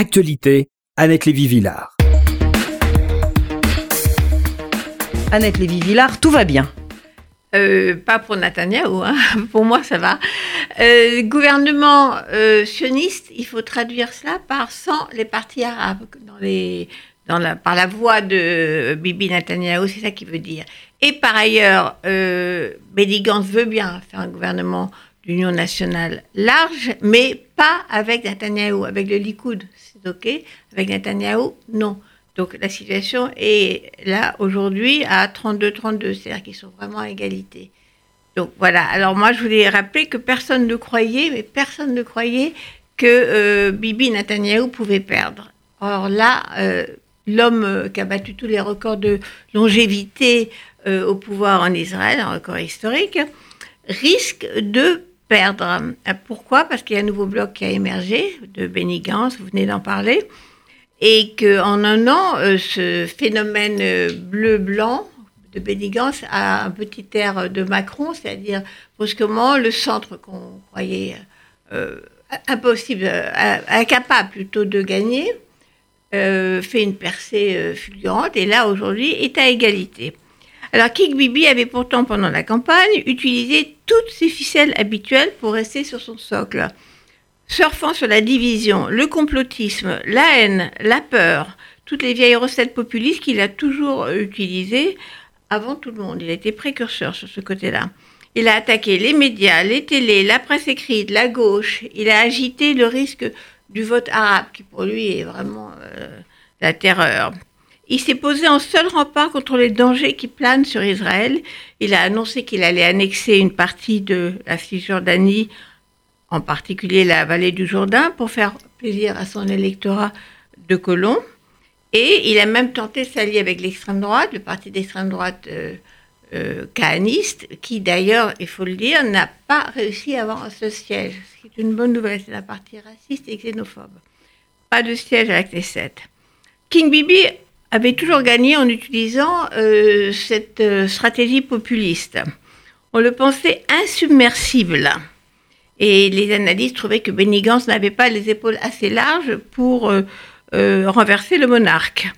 Actualité, Annette Lévy-Villard. Annette Lévy-Villard, tout va bien. Euh, pas pour Netanyahou, hein. pour moi ça va. Euh, gouvernement euh, sioniste, il faut traduire cela par sans les partis arabes, dans les, dans la, par la voix de Bibi Netanyahou, c'est ça qu'il veut dire. Et par ailleurs, euh, veut bien faire un gouvernement d'union nationale large, mais pas avec Netanyahou, avec le Likoud, c'est ok. Avec Netanyahou, non. Donc la situation est là aujourd'hui à 32-32, c'est-à-dire qu'ils sont vraiment à égalité. Donc voilà, alors moi je voulais rappeler que personne ne croyait, mais personne ne croyait que euh, Bibi Netanyahou pouvait perdre. Or là, euh, l'homme euh, qui a battu tous les records de longévité euh, au pouvoir en Israël, un record historique, risque de perdre. Euh, Pourquoi? Parce qu'il y a un nouveau bloc qui a émergé de Benny vous venez d'en parler et qu'en un an, euh, ce phénomène euh, bleu-blanc de Benny a un petit air de Macron, c'est-à-dire brusquement le centre qu'on croyait impossible, incapable plutôt de gagner, fait une percée fulgurante et là aujourd'hui est à égalité. Alors Kik Bibi avait pourtant pendant la campagne utilisé toutes ses ficelles habituelles pour rester sur son socle surfant sur la division, le complotisme, la haine, la peur, toutes les vieilles recettes populistes qu'il a toujours utilisées avant tout le monde. Il a été précurseur sur ce côté-là. Il a attaqué les médias, les télés, la presse écrite, la gauche. Il a agité le risque du vote arabe, qui pour lui est vraiment euh, la terreur. Il s'est posé en seul rempart contre les dangers qui planent sur Israël. Il a annoncé qu'il allait annexer une partie de la Cisjordanie en particulier la vallée du Jourdain, pour faire plaisir à son électorat de colons. Et il a même tenté de s'allier avec l'extrême droite, le parti d'extrême droite euh, euh, kahaniste, qui d'ailleurs, il faut le dire, n'a pas réussi à avoir ce siège. Ce qui est une bonne nouvelle, c'est la partie raciste et xénophobe. Pas de siège à la Knesset. King Bibi avait toujours gagné en utilisant euh, cette euh, stratégie populiste. On le pensait insubmersible. Et les analystes trouvaient que Benny n'avait pas les épaules assez larges pour euh, renverser le monarque.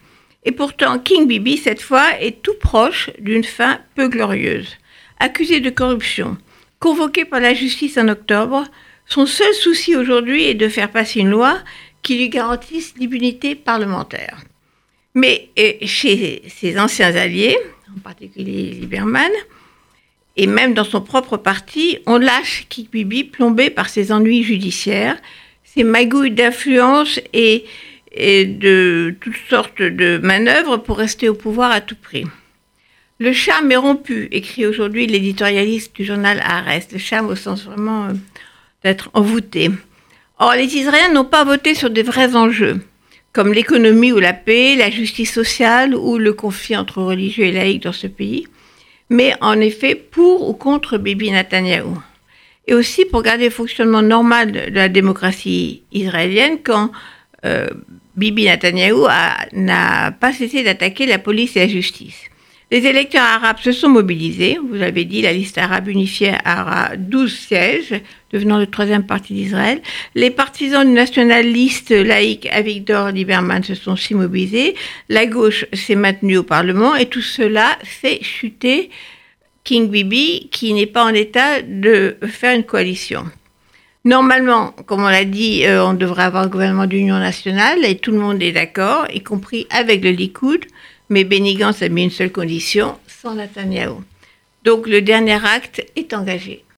Et pourtant, King Bibi, cette fois, est tout proche d'une fin peu glorieuse. Accusé de corruption, convoqué par la justice en octobre, son seul souci aujourd'hui est de faire passer une loi qui lui garantisse l'immunité parlementaire. Mais euh, chez ses anciens alliés, en particulier Lieberman, et même dans son propre parti, on lâche Kik Bibi plombé par ses ennuis judiciaires, ses magouilles d'influence et, de toutes sortes de manœuvres pour rester au pouvoir à tout prix. Le charme est rompu, écrit aujourd'hui l'éditorialiste du journal Haaretz. Le charme au sens vraiment euh, d'être envoûté. Or, les Israéliens n'ont pas voté sur des vrais enjeux, comme l'économie ou la paix, la justice sociale ou le conflit entre religieux et laïcs dans ce pays mais en effet pour ou contre Bibi Netanyahou. Et aussi pour garder le fonctionnement normal de, la démocratie israélienne quand euh, Bibi Netanyahou n'a pas cessé d'attaquer la police et la justice. Les électeurs arabes se sont mobilisés. Vous l'avez dit, la liste arabe unifiée aura 12 sièges, devenant le troisième parti d'Israël. Les partisans du nationaliste laïque Avigdor Lieberman se sont aussi mobilisés. La gauche s'est maintenue au Parlement et tout cela fait chuter King Bibi, qui n'est pas en état de faire une coalition. Normalement, comme on l'a dit, euh, on devrait avoir un gouvernement d'union nationale et tout le monde est d'accord, y compris avec le Likoud. Mais Benny a mis une seule condition, sans Netanyahu. Donc le dernier acte est engagé.